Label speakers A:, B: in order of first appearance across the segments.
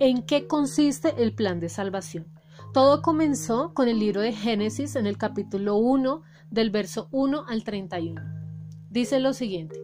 A: ¿En qué consiste el plan de salvación? Todo comenzó con el libro de Génesis en el capítulo 1 del verso 1 al 31. Dice lo siguiente.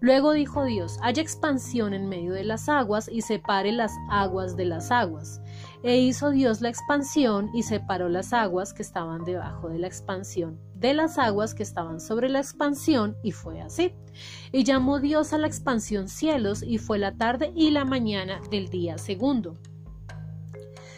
A: Luego dijo Dios, haya expansión en medio de las aguas y separe las aguas de las aguas. E hizo Dios la expansión y separó las aguas que estaban debajo de la expansión de las aguas que estaban sobre la expansión y fue así. Y llamó Dios a la expansión cielos y fue la tarde y la mañana del día segundo.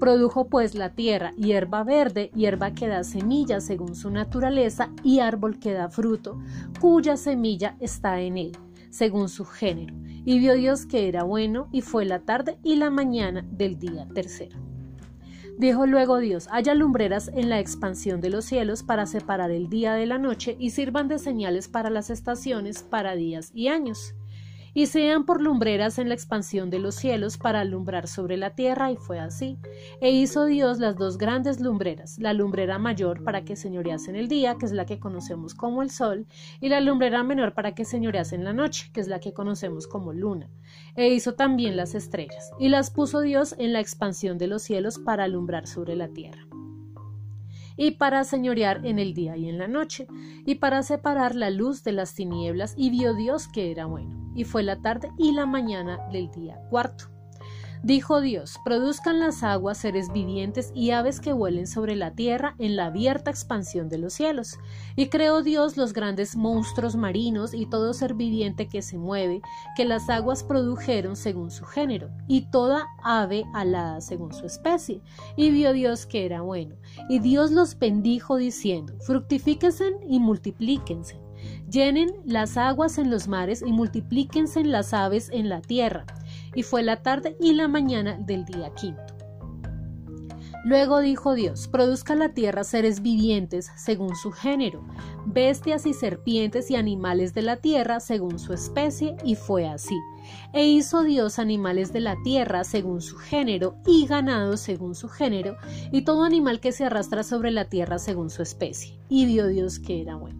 A: Produjo pues la tierra hierba verde, hierba que da semilla según su naturaleza, y árbol que da fruto, cuya semilla está en él, según su género. Y vio Dios que era bueno, y fue la tarde y la mañana del día tercero. Dijo luego Dios, haya lumbreras en la expansión de los cielos para separar el día de la noche y sirvan de señales para las estaciones, para días y años y sean por lumbreras en la expansión de los cielos para alumbrar sobre la tierra, y fue así. E hizo Dios las dos grandes lumbreras, la lumbrera mayor para que señorease en el día, que es la que conocemos como el sol, y la lumbrera menor para que señorease en la noche, que es la que conocemos como luna. E hizo también las estrellas, y las puso Dios en la expansión de los cielos para alumbrar sobre la tierra y para señorear en el día y en la noche, y para separar la luz de las tinieblas, y vio Dios que era bueno. Y fue la tarde y la mañana del día cuarto. Dijo Dios, produzcan las aguas seres vivientes y aves que vuelen sobre la tierra en la abierta expansión de los cielos. Y creó Dios los grandes monstruos marinos y todo ser viviente que se mueve, que las aguas produjeron según su género, y toda ave alada según su especie. Y vio Dios que era bueno. Y Dios los bendijo diciendo, fructifíquense y multiplíquense. Llenen las aguas en los mares y multiplíquense las aves en la tierra y fue la tarde y la mañana del día quinto. Luego dijo Dios, produzca la tierra seres vivientes según su género, bestias y serpientes y animales de la tierra según su especie, y fue así. E hizo Dios animales de la tierra según su género, y ganado según su género, y todo animal que se arrastra sobre la tierra según su especie. Y vio Dios que era bueno.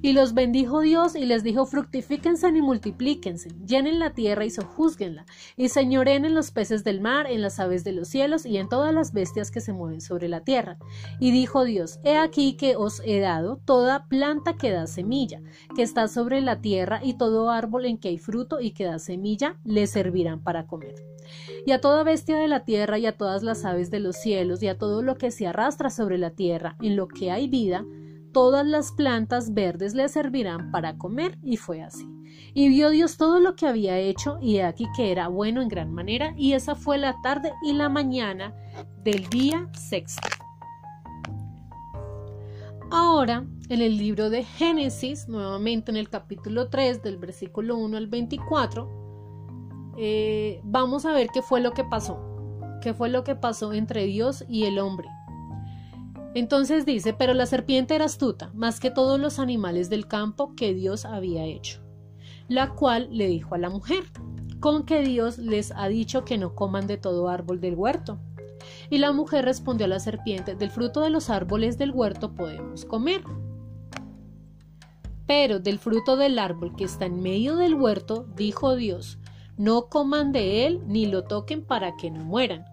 A: Y los bendijo Dios y les dijo, fructifíquense y multiplíquense, llenen la tierra y sojúzguenla, y señoren en los peces del mar, en las aves de los cielos y en todas las bestias que se mueven sobre la tierra. Y dijo Dios, he aquí que os he dado toda planta que da semilla, que está sobre la tierra, y todo árbol en que hay fruto y que da semilla, le servirán para comer. Y a toda bestia de la tierra y a todas las aves de los cielos y a todo lo que se arrastra sobre la tierra, en lo que hay vida, todas las plantas verdes le servirán para comer, y fue así. Y vio Dios todo lo que había hecho, y aquí que era bueno en gran manera, y esa fue la tarde y la mañana del día sexto. Ahora, en el libro de Génesis, nuevamente en el capítulo 3, del versículo 1 al 24, eh, vamos a ver qué fue lo que pasó. ¿Qué fue lo que pasó entre Dios y el hombre? Entonces dice, pero la serpiente era astuta, más que todos los animales del campo que Dios había hecho, la cual le dijo a la mujer, con que Dios les ha dicho que no coman de todo árbol del huerto. Y la mujer respondió a la serpiente, del fruto de los árboles del huerto podemos comer. Pero del fruto del árbol que está en medio del huerto, dijo Dios, no coman de él ni lo toquen para que no mueran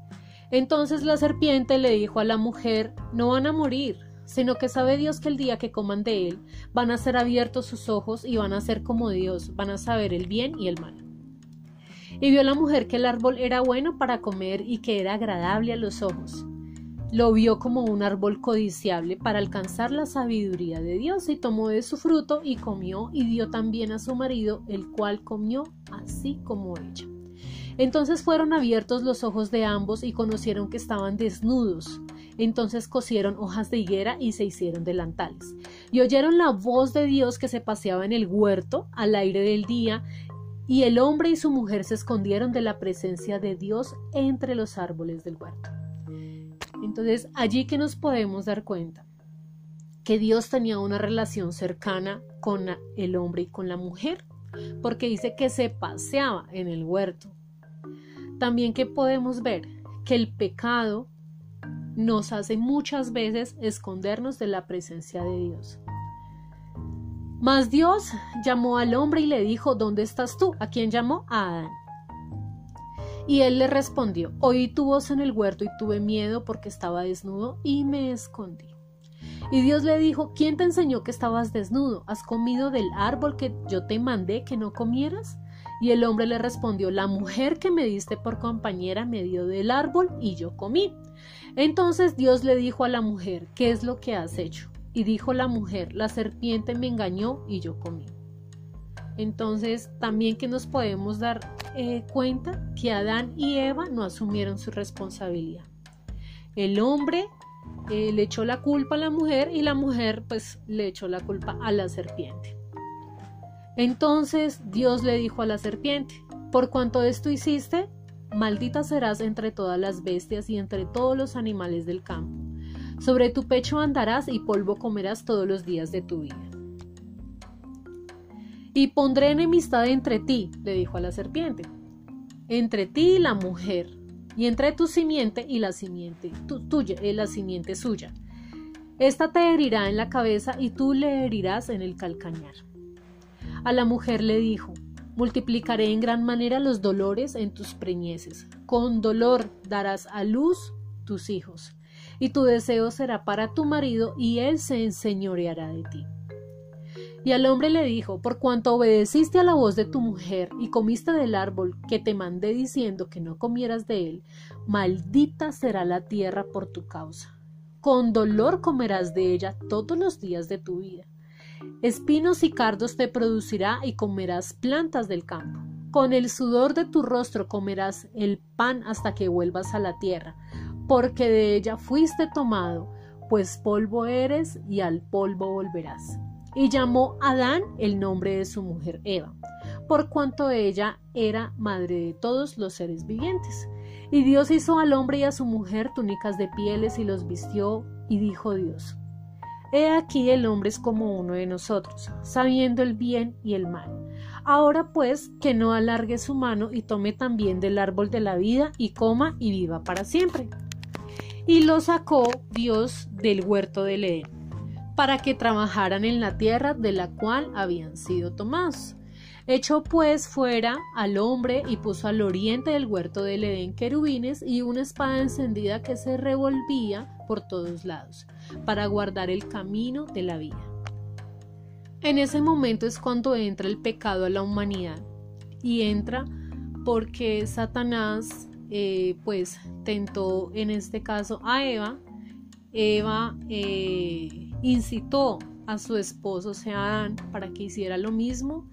A: Entonces la serpiente le dijo a la mujer, no van a morir, sino que sabe Dios que el día que coman de él van a ser abiertos sus ojos y van a ser como Dios, van a saber el bien y el mal. Y vio la mujer que el árbol era bueno para comer y que era agradable a los ojos. Lo vio como un árbol codiciable para alcanzar la sabiduría de Dios y tomó de su fruto y comió y dio también a su marido, el cual comió así como ella. Entonces fueron abiertos los ojos de ambos y conocieron que estaban desnudos. Entonces cosieron hojas de higuera y se hicieron delantales. Y oyeron la voz de Dios que se paseaba en el huerto al aire del día, y el hombre y su mujer se escondieron de la presencia de Dios entre los árboles del huerto. Entonces, allí que nos podemos dar cuenta que Dios tenía una relación cercana con el hombre y con la mujer, porque dice que se paseaba en el huerto. También que podemos ver que el pecado nos hace muchas veces escondernos de la presencia de Dios. Mas Dios llamó al hombre y le dijo, ¿dónde estás tú? ¿A quién llamó? A Adán. Y él le respondió, oí tu voz en el huerto y tuve miedo porque estaba desnudo y me escondí. Y Dios le dijo, ¿quién te enseñó que estabas desnudo? ¿Has comido del árbol que yo te mandé que no comieras? Y el hombre le respondió, la mujer que me diste por compañera me dio del árbol y yo comí. Entonces Dios le dijo a la mujer, ¿qué es lo que has hecho? Y dijo la mujer, la serpiente me engañó y yo comí. Entonces también que nos podemos dar eh, cuenta que Adán y Eva no asumieron su responsabilidad. El hombre eh, le echó la culpa a la mujer y la mujer pues le echó la culpa a la serpiente. Entonces Dios le dijo a la serpiente, por cuanto esto hiciste, maldita serás entre todas las bestias y entre todos los animales del campo. Sobre tu pecho andarás y polvo comerás todos los días de tu vida. Y pondré enemistad entre ti, le dijo a la serpiente, entre ti y la mujer, y entre tu simiente y la simiente tuya, y eh, la simiente suya. Esta te herirá en la cabeza y tú le herirás en el calcañar. A la mujer le dijo, multiplicaré en gran manera los dolores en tus preñeces. Con dolor darás a luz tus hijos, y tu deseo será para tu marido, y él se enseñoreará de ti. Y al hombre le dijo, por cuanto obedeciste a la voz de tu mujer y comiste del árbol que te mandé diciendo que no comieras de él, maldita será la tierra por tu causa. Con dolor comerás de ella todos los días de tu vida. Espinos y cardos te producirá y comerás plantas del campo. Con el sudor de tu rostro comerás el pan hasta que vuelvas a la tierra, porque de ella fuiste tomado, pues polvo eres y al polvo volverás y llamó Adán el nombre de su mujer Eva, por cuanto ella era madre de todos los seres vivientes. Y Dios hizo al hombre y a su mujer túnicas de pieles y los vistió, y dijo Dios, He aquí el hombre es como uno de nosotros, sabiendo el bien y el mal. Ahora pues, que no alargue su mano y tome también del árbol de la vida y coma y viva para siempre. Y lo sacó Dios del huerto del Edén para que trabajaran en la tierra de la cual habían sido tomados. Echó pues fuera al hombre y puso al oriente del huerto del Edén querubines y una espada encendida que se revolvía por todos lados, para guardar el camino de la vida. En ese momento es cuando entra el pecado a la humanidad y entra porque Satanás eh, pues tentó en este caso a Eva. Eva eh, incitó a su esposo, sea Adán, para que hiciera lo mismo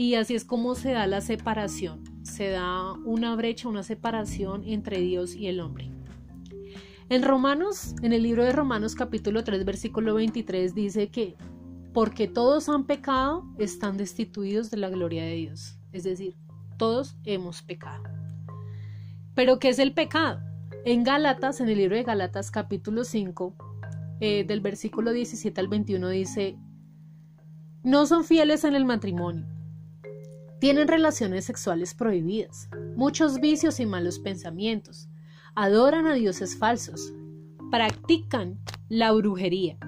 A: y así es como se da la separación, se da una brecha, una separación entre Dios y el hombre. En Romanos, en el libro de Romanos capítulo 3 versículo 23 dice que porque todos han pecado, están destituidos de la gloria de Dios. Es decir, todos hemos pecado. Pero ¿qué es el pecado? En Gálatas, en el libro de Gálatas capítulo 5, eh, del versículo 17 al 21 dice, no son fieles en el matrimonio, tienen relaciones sexuales prohibidas, muchos vicios y malos pensamientos, adoran a dioses falsos, practican la brujería,